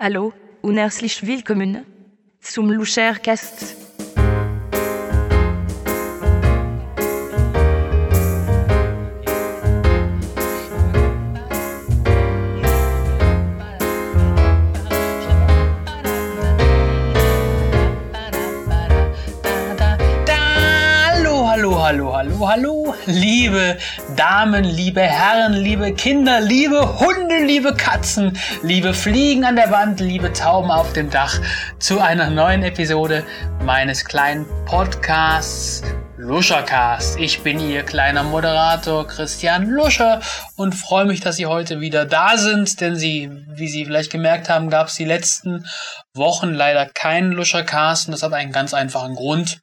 Hallo und herzlich willkommen zum Luchercast. Hallo, liebe Damen, liebe Herren, liebe Kinder, liebe Hunde, liebe Katzen, liebe Fliegen an der Wand, liebe Tauben auf dem Dach zu einer neuen Episode meines kleinen Podcasts Luschercast. Ich bin Ihr kleiner Moderator Christian Luscher und freue mich, dass Sie heute wieder da sind, denn Sie, wie Sie vielleicht gemerkt haben, gab es die letzten Wochen leider keinen Luschercast und das hat einen ganz einfachen Grund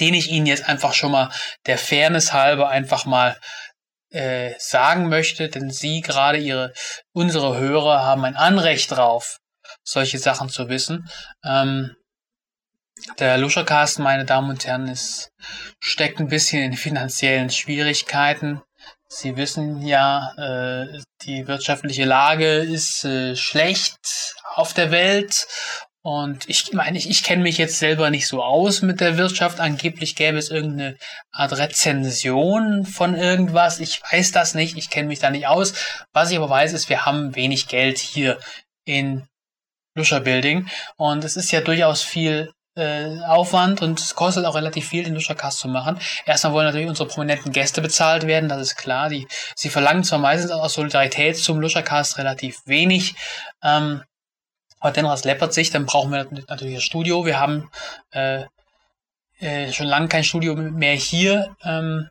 den ich Ihnen jetzt einfach schon mal der Fairness halber einfach mal äh, sagen möchte, denn Sie gerade Ihre unsere Hörer haben ein Anrecht drauf, solche Sachen zu wissen. Ähm, der Luschercast, meine Damen und Herren, ist, steckt ein bisschen in finanziellen Schwierigkeiten. Sie wissen ja, äh, die wirtschaftliche Lage ist äh, schlecht auf der Welt und ich meine, ich, ich kenne mich jetzt selber nicht so aus mit der Wirtschaft. Angeblich gäbe es irgendeine Art Rezension von irgendwas. Ich weiß das nicht. Ich kenne mich da nicht aus. Was ich aber weiß, ist, wir haben wenig Geld hier in Luscher Building. Und es ist ja durchaus viel äh, Aufwand und es kostet auch relativ viel, den Luschercast zu machen. Erstmal wollen natürlich unsere prominenten Gäste bezahlt werden, das ist klar. Die, sie verlangen zwar meistens aus Solidarität zum Luschercast relativ wenig. Ähm, dennoch, es läppert sich, dann brauchen wir natürlich das Studio. Wir haben äh, äh, schon lange kein Studio mehr hier ähm,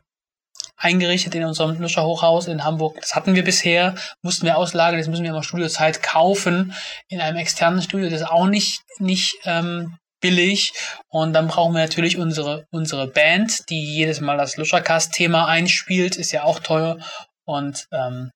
eingerichtet in unserem Luscher Hochhaus in Hamburg. Das hatten wir bisher, mussten wir auslagern, jetzt müssen wir immer Studiozeit kaufen in einem externen Studio. Das ist auch nicht, nicht ähm, billig. Und dann brauchen wir natürlich unsere, unsere Band, die jedes Mal das Luschercast-Thema einspielt, ist ja auch teuer. Und ähm,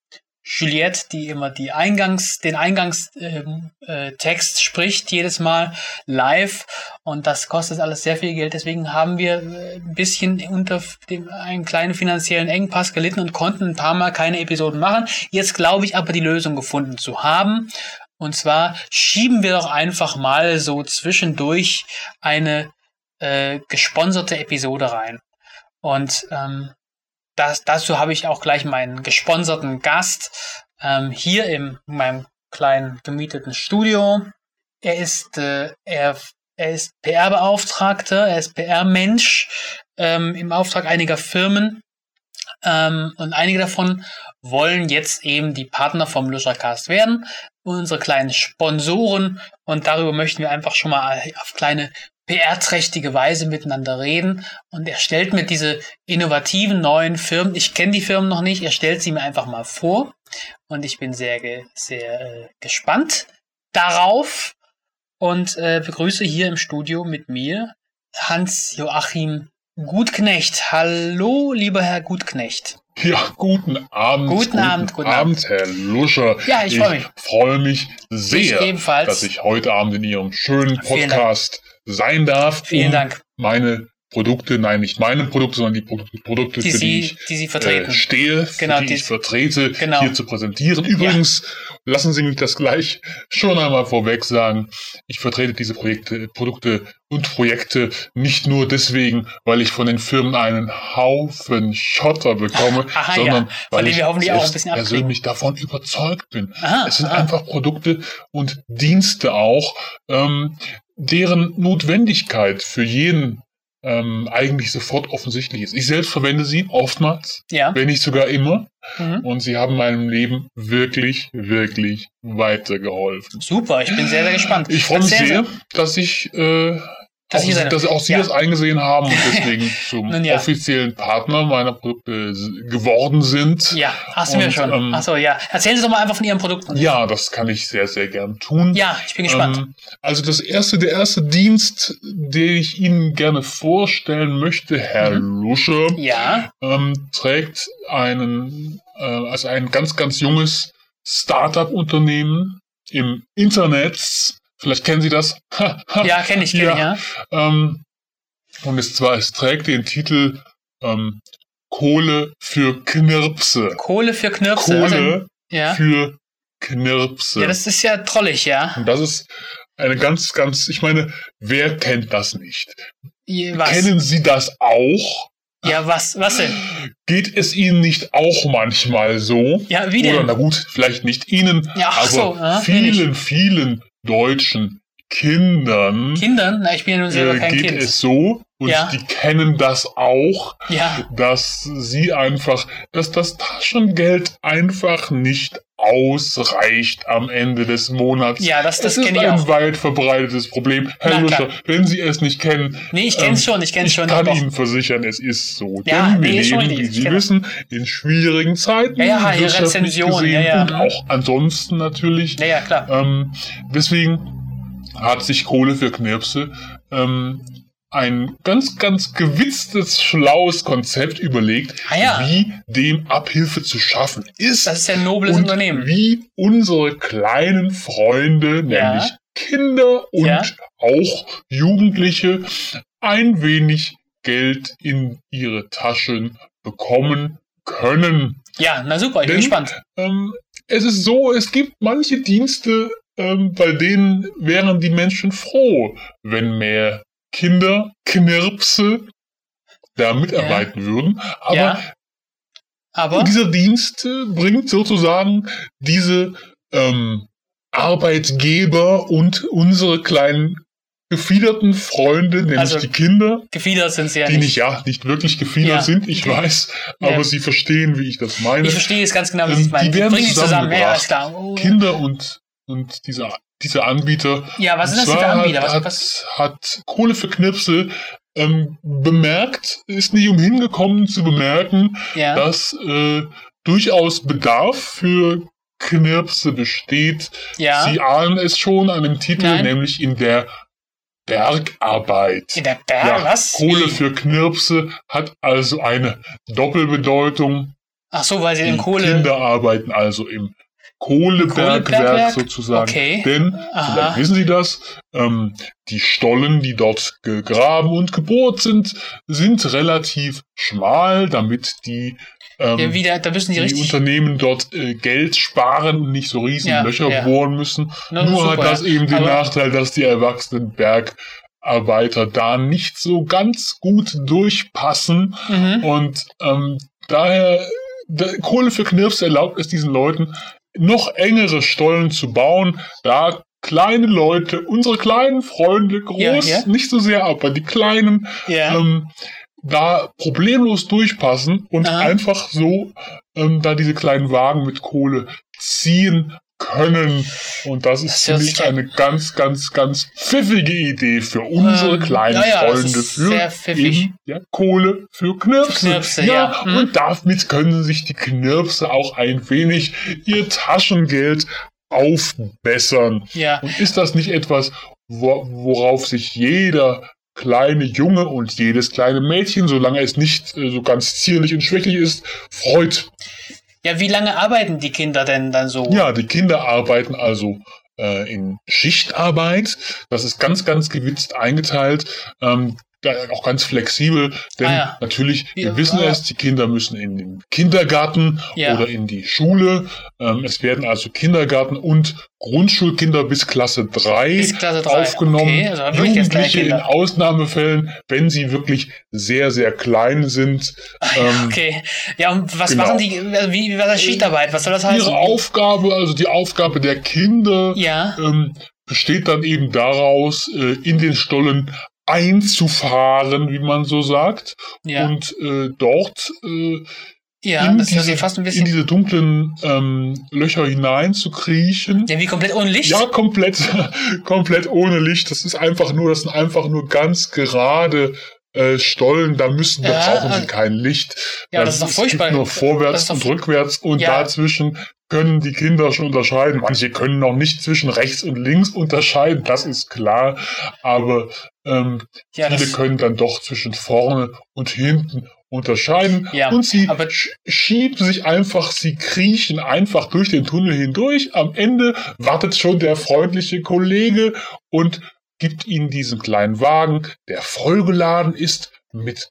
Juliette, die immer die Eingangs, den Eingangstext ähm, äh, spricht, jedes Mal live. Und das kostet alles sehr viel Geld. Deswegen haben wir äh, ein bisschen unter dem, einen kleinen finanziellen Engpass gelitten und konnten ein paar Mal keine Episoden machen. Jetzt glaube ich aber die Lösung gefunden zu haben. Und zwar schieben wir doch einfach mal so zwischendurch eine äh, gesponserte Episode rein. Und ähm, das, dazu habe ich auch gleich meinen gesponserten Gast ähm, hier in meinem kleinen gemieteten Studio. Er ist, äh, er, er ist PR-Beauftragter, er ist PR-Mensch ähm, im Auftrag einiger Firmen. Ähm, und einige davon wollen jetzt eben die Partner vom Luschercast werden, unsere kleinen Sponsoren. Und darüber möchten wir einfach schon mal auf kleine PR-trächtige Weise miteinander reden. Und er stellt mir diese innovativen neuen Firmen, ich kenne die Firmen noch nicht, er stellt sie mir einfach mal vor. Und ich bin sehr, sehr äh, gespannt darauf und äh, begrüße hier im Studio mit mir Hans-Joachim Gutknecht. Hallo, lieber Herr Gutknecht. Ja, guten Abend. Guten, guten Abend, guten Abend, Herr Luscher. Ja, ich freue mich. Ich freue mich sehr, ich dass ich heute Abend in Ihrem schönen Podcast sein darf. Vielen um Dank. Meine Produkte, nein, nicht meine Produkte, sondern die Produkte, die für Sie, die ich die Sie vertreten. Äh, stehe, genau, die, die ich vertrete, genau. hier zu präsentieren. Übrigens, ja. lassen Sie mich das gleich schon einmal vorweg sagen. Ich vertrete diese Projekte, Produkte und Projekte nicht nur deswegen, weil ich von den Firmen einen Haufen Schotter bekomme, aha, sondern ja. weil ich auch ein bisschen persönlich davon überzeugt bin. Aha, es sind aha. einfach Produkte und Dienste auch, ähm, deren Notwendigkeit für jeden ähm, eigentlich sofort offensichtlich ist. Ich selbst verwende sie oftmals, ja. wenn nicht sogar immer. Mhm. Und sie haben meinem Leben wirklich, wirklich weitergeholfen. Super, ich bin sehr, sehr gespannt. Ich freue mich Erzählen sehr, dass ich äh, Dass auch, dass auch Sie Ja. das eingesehen haben und deswegen zum Nun ja. offiziellen Partner meiner Produkte s- geworden sind. Ja, hast du mir Und, schon. ähm, Achso, ja. Erzählen Sie doch mal einfach von Ihren Produkten. Ja, das kann ich sehr, sehr gern tun. Ja, ich bin gespannt. Ähm, also das erste, der erste Dienst, den ich Ihnen gerne vorstellen möchte, Herr Mhm. Lusche, ja, ähm, trägt einen, äh, also ein ganz, ganz junges Startup-Unternehmen im Internet. Vielleicht kennen Sie das. ja, kenne ich, kenne Ja. ja. Ähm, und es zwar, es trägt den Titel ähm, Kohle für Knirpse. Kohle für Knirpse. Also, Kohle ja. für Knirpse. Ja, das ist ja trollig, ja. und das ist eine ganz, ganz, ich meine, wer kennt das nicht? Was? Kennen Sie das auch? Ja, was, was denn? Geht es Ihnen nicht auch manchmal so? Ja, wie denn? Oder na gut, vielleicht nicht Ihnen, Ja, ach aber so, ja, vielen, vielen deutschen Kindern Kindern? Na, ich bin ja nun selber äh, kein geht Kind. es so und Ja. die kennen das auch, Ja, dass sie einfach, dass das Taschengeld einfach nicht ausreicht am Ende des Monats. Ja, das- das es ist kenn ich ein auch. weit verbreitetes Problem. Herr klar. wenn Sie es nicht kennen, nee, ich kenn's ähm, schon, ich kenn's ich schon. kann doch. Ihnen versichern, es ist so. Ja, Denn wir nee, ist leben, wie ich Sie kenn wissen, in schwierigen Zeiten. Ja, ja, wirtschaftlich Rezension, gesehen ja, ja. Und auch ansonsten natürlich. Ja, ja, klar. Ähm, deswegen hat sich Kohle für Knirpse ähm, ein ganz, ganz gewitztes, schlaues Konzept überlegt, Ah ja. wie dem Abhilfe zu schaffen ist. Das ist ja ein nobles und Unternehmen. wie unsere kleinen Freunde, Ja. nämlich Kinder und Ja. auch Jugendliche, ein wenig Geld in ihre Taschen bekommen können. Ja, na super, ich bin gespannt. Ähm, es ist so, es gibt manche Dienste, ähm, bei denen wären die Menschen froh, wenn mehr Kinder, Knirpse da mitarbeiten würden. Aber Ja. Aber, dieser Dienst bringt sozusagen diese ähm, Arbeitgeber und unsere kleinen gefiederten Freunde, nämlich Also, die Kinder, gefiedert sind sie ja die nicht. ja, nicht wirklich gefiedert Ja. sind, ich weiß, aber Ja. sie verstehen, wie ich das meine. Ich verstehe es ganz genau, wie Ähm, Sie es meinen. die werden die zusammen, ja, ja, zusammengebracht. klar. Oh. Kinder und, und diese, diese Anbieter. Ja, was sind das für Anbieter? Hat, Was, was, hat, Kohle für Knipsel ähm, bemerkt, ist nicht umhin gekommen zu bemerken, ja. dass äh, durchaus Bedarf für Knirpse besteht. ja. Sie ahnen es schon an dem Titel, Nein. nämlich in der Bergarbeit. In der Berg, was? Kohle Wie? für Knirpse hat also eine Doppelbedeutung. Ach so, weil sie in Kohle. Kinder arbeiten also im Kohlebergwerk Kohlebergwerk? sozusagen. Okay. Denn, Aha. vielleicht wissen Sie das, ähm, die Stollen, die dort gegraben und gebohrt sind, sind relativ schmal, damit die, ähm, Ja, wieder, da müssen die die richtig. Unternehmen dort äh, Geld sparen und nicht so riesen Ja, Löcher ja. bohren müssen. Na, Nur super, hat das eben den Aber- Nachteil, dass die erwachsenen Bergarbeiter da nicht so ganz gut durchpassen. Mhm. Und ähm, daher, Kohle für Knirps erlaubt es diesen Leuten, noch engere Stollen zu bauen, da kleine Leute, unsere kleinen Freunde, groß, Ja, ja. nicht so sehr, aber die kleinen, Ja. ähm, da problemlos durchpassen und Aha. einfach so ähm, da diese kleinen Wagen mit Kohle ziehen können. Und das ist, Das hört finde sich ich, ja- eine ganz, ganz, ganz pfiffige Idee für unsere Ähm, kleinen ja, ja, Freunde für sehr pfiffig. eben, ja, Kohle für Knirpse. Knirpse, ja. Mhm. Und damit können sich die Knirpse auch ein wenig ihr Taschengeld aufbessern. ja. Und ist das nicht etwas, wo, worauf sich jeder kleine Junge und jedes kleine Mädchen, solange es nicht äh, so ganz zierlich und schwächlich ist, freut? Ja, wie lange arbeiten die Kinder denn dann so? Ja, die Kinder arbeiten also äh, in Schichtarbeit. Das ist ganz, ganz gewitzt eingeteilt. Ähm, auch ganz flexibel, denn Ah, ja. natürlich, wir Ja, wissen ah. es, die Kinder müssen in den Kindergarten Ja. oder in die Schule. Ähm, es werden also Kindergarten und Grundschulkinder bis Klasse 3 Bis Klasse drei. aufgenommen. Okay, also Jugendliche in. Ausnahmefällen, wenn sie wirklich sehr, sehr klein sind. ähm, Okay. Ja, und was genau. machen die, also wie, was ist Schichtarbeit? Was soll das heißen? Ihre Aufgabe, also die Aufgabe der Kinder, ja. ähm, besteht dann eben daraus, äh, in den Stollen einzufahren, wie man so sagt, Ja. und äh, dort äh, ja, in, das diese, sich fast ein in diese dunklen ähm, Löcher hinein zu kriechen. Ja, wie komplett ohne Licht? Ja, komplett, komplett ohne Licht. Das ist einfach nur, das sind einfach nur ganz gerade äh, Stollen. Da müssen, da Ja, brauchen sie und- kein Licht. Ja, das ist doch furchtbar. Nur Das vorwärts und rückwärts und Ja. dazwischen können die Kinder schon unterscheiden. Manche können noch nicht zwischen rechts und links unterscheiden, das ist klar. Aber ähm, ja, viele können dann doch zwischen vorne und hinten unterscheiden. Ja, und sie schieben sich einfach, sie kriechen einfach durch den Tunnel hindurch. Am Ende wartet schon der freundliche Kollege und gibt ihnen diesen kleinen Wagen, der vollgeladen ist mit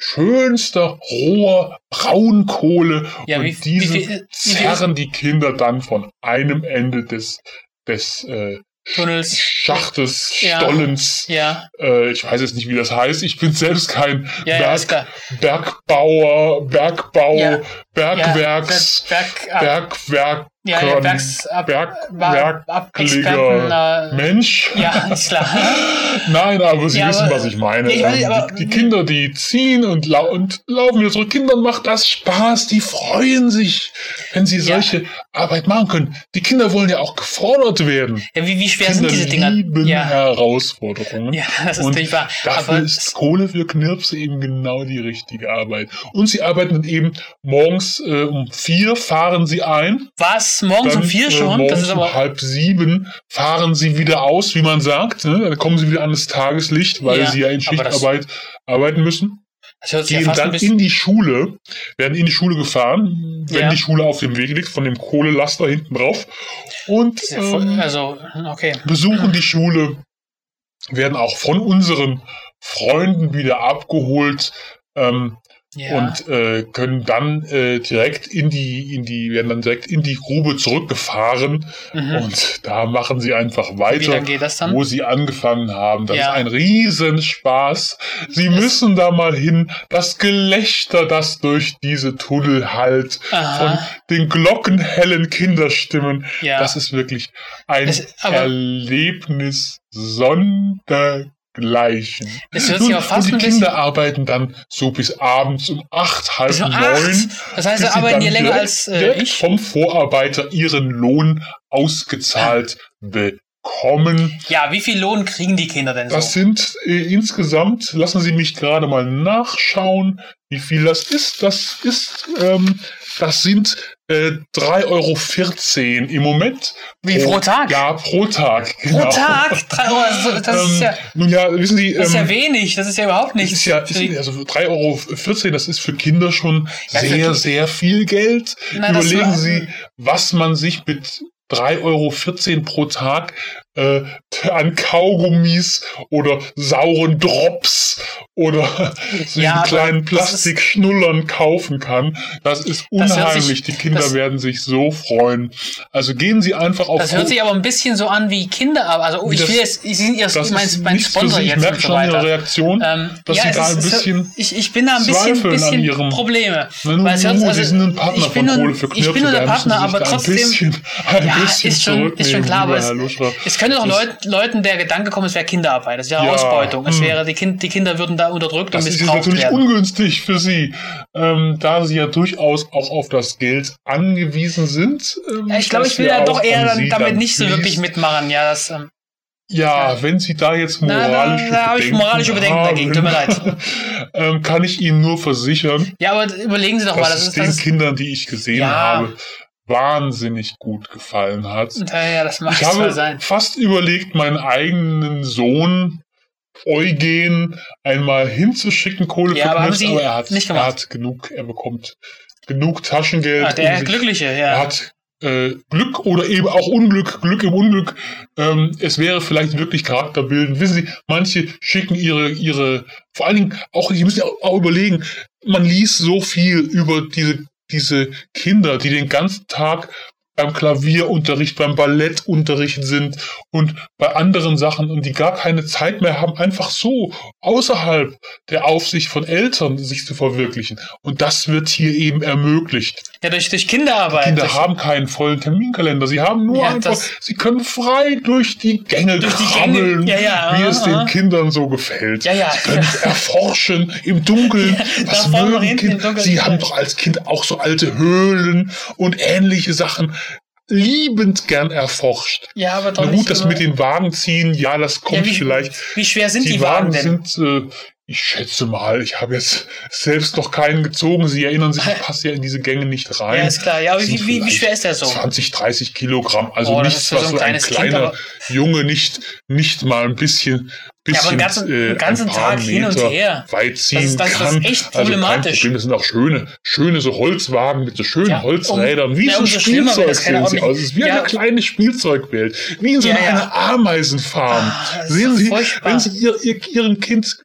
schönster roher Braunkohle Ja, und wie- wie diese wie viel- zerren die Kinder dann von einem Ende des des äh, Tunnels. Schachtes, Ja. Stollens, Ja, äh, ich weiß jetzt nicht, wie das heißt. Ich bin selbst kein ja, Berg. Bergbauer, Bergbau. Bergwerks, Ja, Berg, Bergwerk, ja, ja, Bergs, ab, Bergwerk, ab, Experten, äh, Mensch. ja, ist klar. Nein, aber Sie Ja, wissen, aber- was ich meine. Ich weiß, Ähm, aber- die, die Kinder, die ziehen und, lau und laufen wieder zurück. Kindern macht das Spaß. Die freuen sich, wenn sie solche Arbeit machen können. Die Kinder wollen ja auch gefordert werden. Ja, wie, wie schwer Kinder sind diese Dinger? lieben Herausforderungen. ja, das ist Und natürlich wahr. Dafür Aber ist Kohle für Knirps eben genau die richtige Arbeit. Und sie arbeiten dann eben morgens äh, um vier fahren sie ein. was? Morgens um Dann, vier äh, schon? morgens Das ist aber. um halb sieben fahren sie wieder aus, wie man sagt. Ne? Dann kommen sie wieder an das Tageslicht, weil Ja, sie ja in Schichtarbeit arbeiten müssen. Ja Gehen ein dann in die Schule, werden in die Schule gefahren, wenn Ja. die Schule auf dem Weg liegt, von dem Kohlelaster hinten drauf. Und Ja, voll- ähm, Also, okay. besuchen die Schule, werden auch von unseren Freunden wieder abgeholt ähm, Ja. und äh, können dann äh, direkt in die, in die, werden dann direkt in die Grube zurückgefahren mhm. und da machen sie einfach weiter. das? Wo sie angefangen haben. Das Ja. ist ein Riesenspaß. Sie müssen da mal hin. Das Gelächter, das durch diese Tunnel hallt, von den glockenhellen Kinderstimmen. Ja. Das ist wirklich ein Es- Erlebnis sondergleichen. Es hört sich aber fast und die bisschen. Kinder arbeiten dann so bis abends um acht, halb um neun. Das heißt, sie arbeiten hier länger als äh, ich. vom Vorarbeiter ihren Lohn ausgezahlt bekommen. Ja, wie viel Lohn kriegen die Kinder denn so? Das sind äh, insgesamt, lassen Sie mich gerade mal nachschauen, wie viel das ist. Das ist, ähm, das sind äh, 3,14 Euro im Moment. Wie, pro Tag? Ja, pro Tag. Pro Genau. Tag? Drei Euro, also das, ist Ähm, ja, nun ja, wissen Sie, das ist ja ähm, wenig. Das ist ja überhaupt das nichts. ist ja, ist, also 3,14 Euro, das ist für Kinder schon Ja, sehr, sehr viel Geld. Na, Überlegen Sie, was man sich mit 3,14 Euro pro Tag äh, an Kaugummis oder sauren Drops oder so Ja, kleinen das ist- Plastikschnullern kaufen kann. Das ist Das unheimlich. sich- Die Kinder das- werden sich so freuen. Also gehen Sie einfach auf Das hört sich aber ein bisschen so an wie Kinderarbeit. Also, oh, ich Das- will jetzt, ich sehe das mein, ist mein Sponsor Sie. Ich jetzt merke schon Ihre. Reaktion, Ähm, dass ja, Sie da ist- ein es- bisschen ich, ich bin da ein bisschen, bisschen Ihrem- Probleme. Weil es hört- also, Sie sind ein Partner ich bin von Kohle für ich bin nur der Partner, Sie aber trotzdem- Ein bisschen, ein Ja, bisschen ist schon- ist schon klar, aber es-. Es könnte doch Das- Leut, Leuten der Gedanke kommen, es wäre Kinderarbeit, es wäre Ja, Ausbeutung, es hm. wäre, die, kind, die Kinder würden da unterdrückt Das und ist jetzt missbraucht natürlich werden. ungünstig für Sie, ähm, da Sie ja durchaus auch auf das Geld angewiesen sind. Ähm, Ja, ich glaube, das ich will ja doch eher an dann, damit dann nicht so wirklich mitmachen. Ja, das, ähm, Ja, wenn Sie da jetzt Na, da- da habe ich moralische Bedenken dagegen, tut mir leid. ähm, kann ich Ihnen nur versichern, ja, aber überlegen Sie doch mal, das ist, den das ist, Kindern, die ich gesehen Ja. habe, wahnsinnig gut gefallen hat. ja, ja, das mag Ich habe sein. fast überlegt, meinen eigenen Sohn Eugen einmal hinzuschicken, Kohle Ja, für aber Sie aber er hat, nicht er gemacht? hat genug, er bekommt genug Taschengeld. Ah, der um Glückliche, Er ja. hat äh, Glück oder eben auch Unglück, Glück im Unglück. Ähm, es wäre vielleicht wirklich charakterbildend. Wissen Sie, manche schicken ihre, ihre, vor allen Dingen auch, Sie müssen ja auch, auch überlegen, man liest so viel über diese, diese Kinder, die den ganzen Tag beim Klavierunterricht, beim Ballettunterricht sind und bei anderen Sachen und die gar keine Zeit mehr haben, einfach so außerhalb der Aufsicht von Eltern sich zu verwirklichen. Und das wird hier eben ermöglicht. Ja, durch, durch Kinderarbeit. Kinder durch, haben keinen vollen Terminkalender. Sie haben nur Ja, einfach, sie können frei durch die Gänge Durch die krabbeln, Gänge, ja, ja, wie es aha. den Kindern so gefällt. Ja, ja, Sie können erforschen im Dunkeln. Was mögen? Dunkeln. Sie haben doch als Kind auch so alte Höhlen und ähnliche Sachen liebend gern erforscht. ja, aber doch Na gut, das mit den Wagen ziehen, ja, das kommt ja, wie, vielleicht. Wie schwer sind die, Die Wagen Wagen denn? sind, äh, ich schätze mal, ich habe jetzt selbst noch keinen gezogen. Sie erinnern sich, ich passe ja in diese Gänge nicht rein. Ja, ist klar. Ja, aber wie, wie, wie schwer ist der so? 20, 30 Kilogramm. Also Oh, nichts, ist so was ein so ein Kind, kleiner aber- Junge nicht, nicht mal ein bisschen, bisschen Ja, aber ganzen- äh, ganzen ein paar Tag hin und Meter her. weit ziehen Das ist- das ist kann. echt Also problematisch. Problem. Das sind auch schöne, schöne so Holzwagen mit so schönen Ja, Holzrädern. Wie ja, so ein Spielzeug sehen sie aus. Es ist wie Ja. eine kleine Spielzeugwelt. Wie in so einer. Ameisenfarm. Ah, ist Sehen Sie, furchtbar. wenn Sie ihr, ihr, Ihrem Kind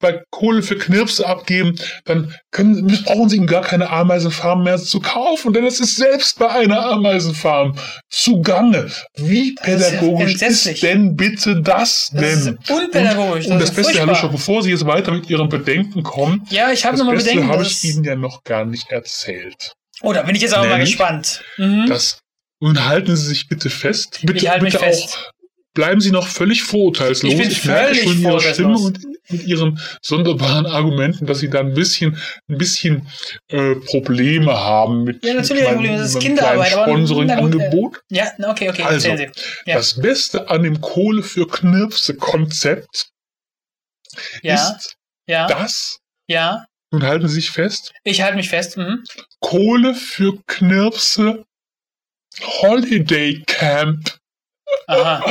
bei Kohle für Knirpse abgeben, dann können, brauchen sie ihm gar keine Ameisenfarm mehr zu kaufen, denn es ist selbst bei einer Ameisenfarm zugange. Wie pädagogisch ist ja ist, denn bitte das denn? Das ist unpädagogisch, Und, und das, das ist Beste, Herr. Löscher, bevor Sie jetzt weiter mit Ihren Bedenken kommen, Ja, ich habe das nochmal Bedenken. habe ich Ihnen ja noch gar nicht erzählt. Oh, da bin ich jetzt aber mal Nämlich, gespannt. Mhm. Das, nun halten Sie sich bitte fest. Bitte, Ich halte mich bitte fest. auch. Bleiben Sie noch völlig vorurteilslos. Ich bin merke völlig schon in Ihrer Stimme und mit Ihren sonderbaren Argumenten, dass Sie da ein bisschen, ein bisschen äh, Probleme haben mit, Ja, natürlich mit Probleme. Das ist meinem Kinderarbeit, gut, äh, Sponsoring-Angebot. Ja, okay, okay. Also, erzählen Sie. Ja. Das Beste an dem Kohle für Knirpse-Konzept Ja, ist ja, das, ja. nun halten Sie sich fest, Ich halte mich fest. Mhm. Kohle für Knirpse Holiday Camp. Aha.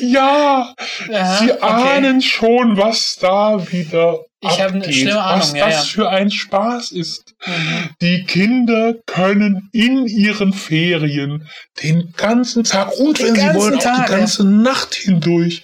Ja, Aha, Sie okay. ahnen schon, was da wieder Ich habe eine schlimme was Ahnung, ja, das ja. für ein Spaß ist. Mhm. Die Kinder können in ihren Ferien den ganzen Tag und Den wenn sie wollen auch Tag, die ganze Nacht hindurch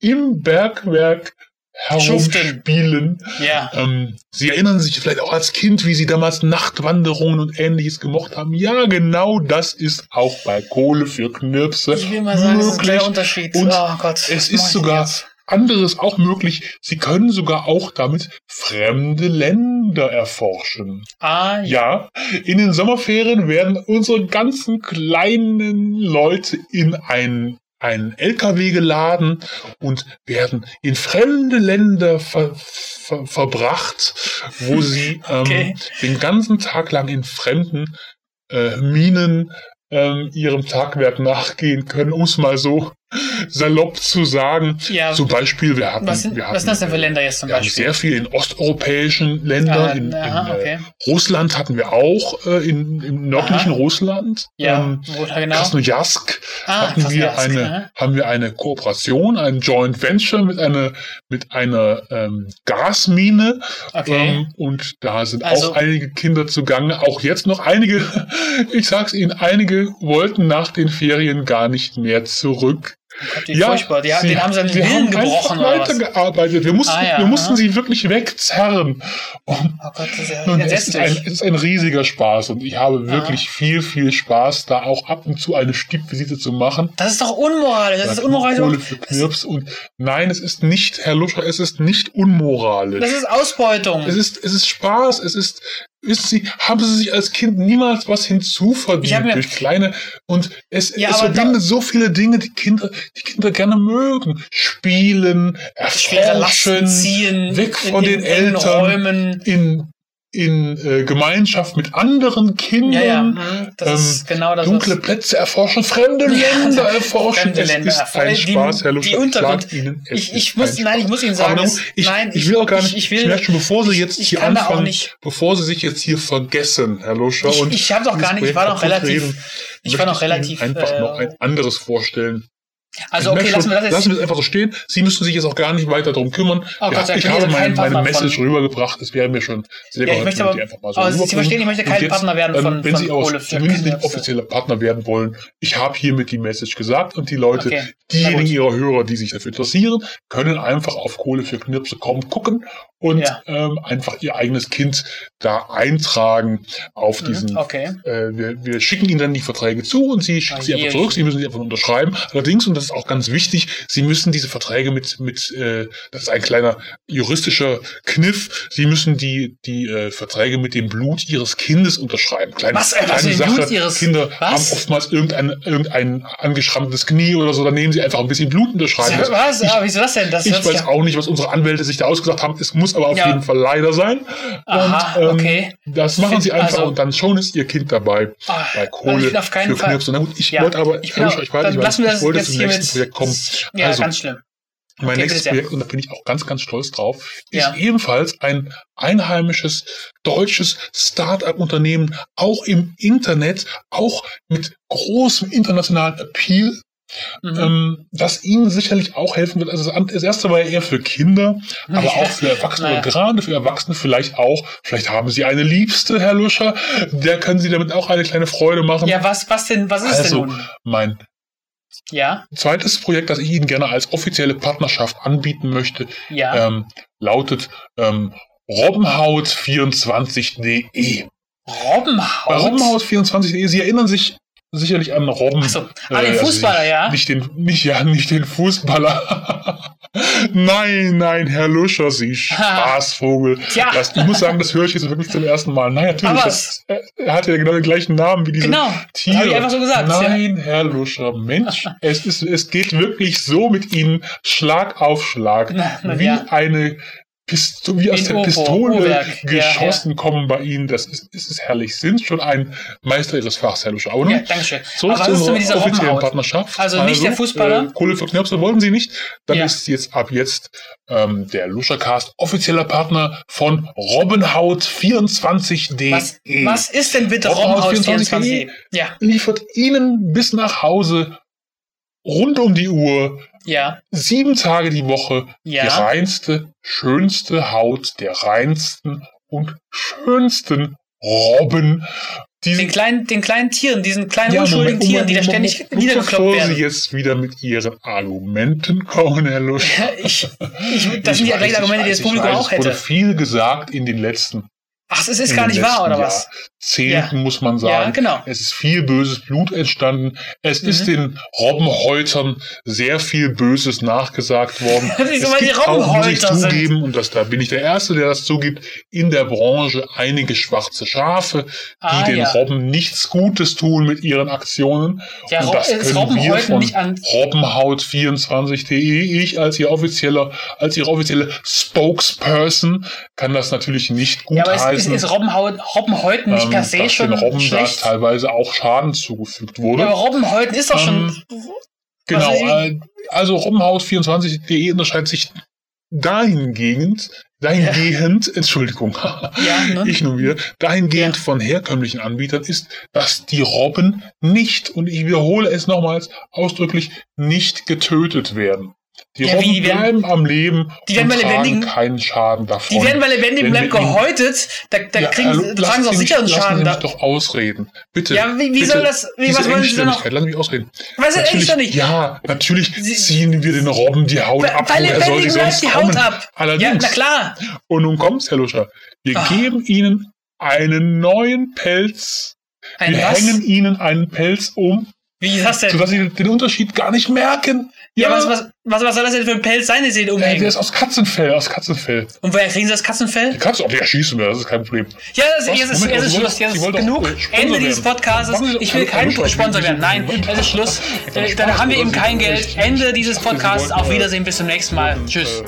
im Bergwerk. Herumspielen. Ja. Ähm, sie erinnern sich vielleicht auch als Kind, wie Sie damals Nachtwanderungen und ähnliches gemocht haben. Ja, genau das ist auch bei Kohle für Knirpse Ich will mal sagen, das ist möglich. der Unterschied. Und oh Gott. es ist sogar jetzt? anderes auch möglich. Sie können sogar auch damit fremde Länder erforschen. Ah, ja. Ja, in den Sommerferien werden unsere ganzen kleinen Leute in ein einen LKW geladen und werden in fremde Länder ver, ver, verbracht, wo sie ähm, Okay. den ganzen Tag lang in fremden äh, Minen ähm, ihrem Tagwerk nachgehen können, um es mal so salopp zu sagen. Ja. Zum Beispiel, wir hatten, Was sind, wir hatten was sind das denn für Länder jetzt zum wir haben Beispiel? sehr viel in osteuropäischen Ländern. Ah, in, aha, in okay. äh, Russland hatten wir auch, äh, in, im nördlichen Aha. Russland. Ja, Ähm, genau? Krasnojarsk Ah, hatten wir Krasnojarsk, eine, aha. haben wir eine Kooperation, ein Joint Venture mit einer, mit einer ähm, Gasmine. Okay. Ähm, und da sind Also- auch einige Kinder zugange. Auch jetzt noch einige, ich sag's Ihnen, einige wollten nach den Ferien gar nicht mehr zurück. Wie furchtbar. Die, sie- den haben sie an den die Willen haben gebrochen einfach weitergearbeitet. Wir mussten, Ah, ja, wir mussten aha. sie wirklich wegzerren. Und, Oh Gott, das ist ja es, ist ein, es ist ein riesiger Spaß und ich habe Aha. wirklich viel, viel Spaß, da auch ab und zu eine Stippvisite zu machen. Das ist doch unmoralisch. Das ist Da unmoralisch. Kohle für Knirps und nein, es ist nicht, Herr Luscher, es ist nicht unmoralisch. Das ist Ausbeutung. es ist, es ist Spaß, es ist, wissen Sie, haben Sie sich als Kind niemals was hinzuverdient durch kleine, und es, Ja, es verbindet so viele Dinge, die Kinder, die Kinder gerne mögen. Spielen, erforschen, ziehen, weg von den engen Eltern, Räumen. in, in äh, Gemeinschaft mit anderen Kindern. Ja, ja, mhm, das ähm, genau das. Dunkle Plätze erforschen, fremde Länder erforschen. Fremde es Länder ist erforschen. ein Die- Spaß, Herr die Luscher. Untergrund- Ihnen, Ich, ich muss, ein nein, ich muss Ihnen sagen, es, ich, nein, ich will auch gar nicht, ich, ich, ich will, merke schon, bevor Sie jetzt ich hier anfangen, nicht- bevor Sie sich jetzt hier vergessen, Herr Luscher. Ich- ich hab doch gar nicht- ich war doch relativ- reden, ich war noch relativ, Ihnen einfach äh, noch ein anderes vorstellen. Also okay, lassen wir das lassen jetzt. wir es einfach so stehen. Sie müssen sich jetzt auch gar nicht weiter darum kümmern. Oh ja, ich habe mein, meine Message von- rübergebracht. Das wäre mir schon sehr Ja, ich möchte wenn aber- Sie einfach mal so aber Sie verstehen, ich möchte kein jetzt, Partner werden ähm, von- Wenn von Sie auch zumindest nicht offizieller Partner werden wollen, ich habe hiermit die Message gesagt und die Leute, Okay, diejenigen. Ihrer Hörer, die sich dafür interessieren, können einfach auf Kohle für Knirpse kommen, gucken und Ja. ähm, einfach ihr eigenes Kind da eintragen auf Mhm, diesen Okay. äh, wir, wir schicken Ihnen dann die Verträge zu und Sie schicken Ah, sie einfach zurück. Sie müssen sie einfach unterschreiben. Allerdings, und das ist auch ganz wichtig, Sie müssen diese Verträge mit, mit äh, das ist ein kleiner juristischer Kniff, Sie müssen die, die äh, Verträge mit dem Blut Ihres Kindes unterschreiben. Kleine, Was, äh, was kleine Sache. Blut Ihres- Kinder was? haben oftmals irgendein, irgendein angeschrammtes Knie oder so, dann nehmen Sie einfach ein bisschen Blut unterschreiben. Was? Ich, Ah, wieso das denn? Das ich weiß auch nicht, was unsere Anwälte sich da ausgesagt haben. Es muss aber auf Ja. jeden Fall leider sein. Aha, und, ähm, okay. Das machen Find- Sie einfach also- und dann schon ist Ihr Kind dabei Ah, bei also Kohle ich will auf keinen für Fall- Knirps. Na gut, ich Ja, wollte aber, ich ich, auch- Luscher, ich, weiß, ich, weiß, ich wollte zum nächsten Projekt kommen. Ja, also, ganz schlimm. mein okay, nächstes. Projekt, und da bin ich auch ganz, ganz stolz drauf, ist Ja. ebenfalls ein einheimisches deutsches Start-up-Unternehmen, auch im Internet, auch mit großem internationalen Appeal, Mhm. ähm, das Ihnen sicherlich auch helfen wird. Also das erste war ja eher für Kinder, aber Ja. auch für Erwachsene, Naja. gerade für Erwachsene vielleicht auch. Vielleicht haben Sie eine Liebste, Herr Luscher, der können Sie damit auch eine kleine Freude machen. ja, was, was denn, was ist also, denn nun? mein Ja, Zweites Projekt, das ich Ihnen gerne als offizielle Partnerschaft anbieten möchte, ja. ähm, lautet ähm, robbenhaut24.de. Bei Robbenhaut. robbenhaut24.de, Sie erinnern sich sicherlich an Robben. Ach so, ah, den also Fußballer, Sie- ja. Nicht den, nicht, ja, nicht den Fußballer. nein, nein, Herr Luscher, Sie Spaßvogel. Tja. Das, ich muss sagen, das höre ich jetzt wirklich zum ersten Mal. Nein, natürlich. Das, er, er hat ja genau den gleichen Namen wie diese Genau. Tiere. Hab ich einfach so gesagt, Nein, Herr Luscher, Mensch, es, ist, es geht wirklich so mit Ihnen Schlag auf Schlag, Na, na wie ja. eine Pisto wie aus der Pistole Uhrwerk. Ja, geschossen kommen bei Ihnen. Das ist, ist, ist herrlich. Sind schon ein Meister Ihres Fachs, Herr oder? Ja, dankeschön. Zurück Aber zu was ist mit dieser offiziellen Robbenhaut? Partnerschaft. Also nicht der Fußballer? Äh, Kohle für Knirpse wollen Sie nicht. Dann Ja. ist jetzt ab jetzt ähm, der Luschercast offizieller Partner von Robbenhaut24.de. Was, was ist denn bitte Robbenhaus Robbenhaus 24.de? 24? Ja, liefert Ihnen bis nach Hause rund um die Uhr, ja, sieben Tage die Woche, Ja. die reinste, schönste Haut der reinsten und schönsten Robben. Den kleinen, den kleinen Tieren, diesen kleinen Ja, unschuldigen Moment, Tieren, die da Moment, ständig Moment, niedergekloppt werden. Sie jetzt wieder mit Ihren Argumenten kommen, Herr Lusch. Ich, ich, das sind ja gleich Argumente, die das Publikum auch Es wurde hätte. viel gesagt in den letzten Ach, es ist gar nicht wahr, oder was? Jahrzehnten, muss man Ja, sagen. genau. Es ist viel böses Blut entstanden. Es Mhm. ist den Robbenhäutern sehr viel Böses nachgesagt worden. Wieso, es weil die gibt auch, muss ich Robbenhäuter sind? zugeben, und das, da bin ich der Erste, der das zugibt, in der Branche einige schwarze Schafe, die Ah, den ja. Robben nichts Gutes tun mit ihren Aktionen. Ja, und Rob- das ist können wir von nicht an- Robbenhaut24.de, ich als ihr offizieller, als ihre offizielle Spokesperson, kann das natürlich nicht gut Ja, ist, ist, Robbenhaut, Robbenhäuten nicht ähm, per se dass schon Robben da schlecht? teilweise auch Schaden zugefügt wurde. Ja, aber Robbenhäuten ist doch schon. Ähm, genau, was ist- äh, also Robbenhaus24.de unterscheidet sich dahingehend, dahingehend, Entschuldigung, Ja, ne? ich nun wieder, dahingehend Ja. von herkömmlichen Anbietern ist, dass die Robben nicht, und ich wiederhole es nochmals ausdrücklich, nicht getötet werden. Die Ja, Robben die werden- bleiben am Leben die werden und bei tragen lebendigen- keinen Schaden davon. Die werden bei lebendigem Wenn Leib gehäutet, da, da Ja, kriegen, da lassen tragen sie auch sicher einen Lassen Schaden. Sie mich doch ausreden. Bitte. Ja, wie- wie bitte. soll das- wie- was wollen Sie denn noch? Lass mich ausreden. Was, natürlich, echt doch nicht? Ja, natürlich Sie- ziehen wir den Robben die Haut bei ab. bei Woher soll lebendigem sie Leib die kommen? Haut ab. Allerdings. Ja, na klar. Und nun kommt's, Herr Luscher. Wir Ah. geben Ihnen einen neuen Pelz. Ein wir was? hängen Ihnen einen Pelz um, Wie ist das denn? sodass Sie den Unterschied gar nicht merken. ja, was, was, was, was soll das denn für ein Pelz sein, den sie Äh, der umhängen? ist aus Katzenfell, aus Katzenfell. Und woher kriegen sie das Katzenfell? Die Katze, oh, die erschießen wir, das ist kein Problem. Ja, das, Was? jetzt ist, Moment, jetzt ist Schluss, jetzt ist genug. Ende dieses. Podcasts. Ich will kein Sponsor werden. Nein, es ist Schluss. Äh, Dann haben wir eben kein Geld. Ende dieses Podcasts. Auf Wiedersehen, bis zum nächsten Mal. Tschüss.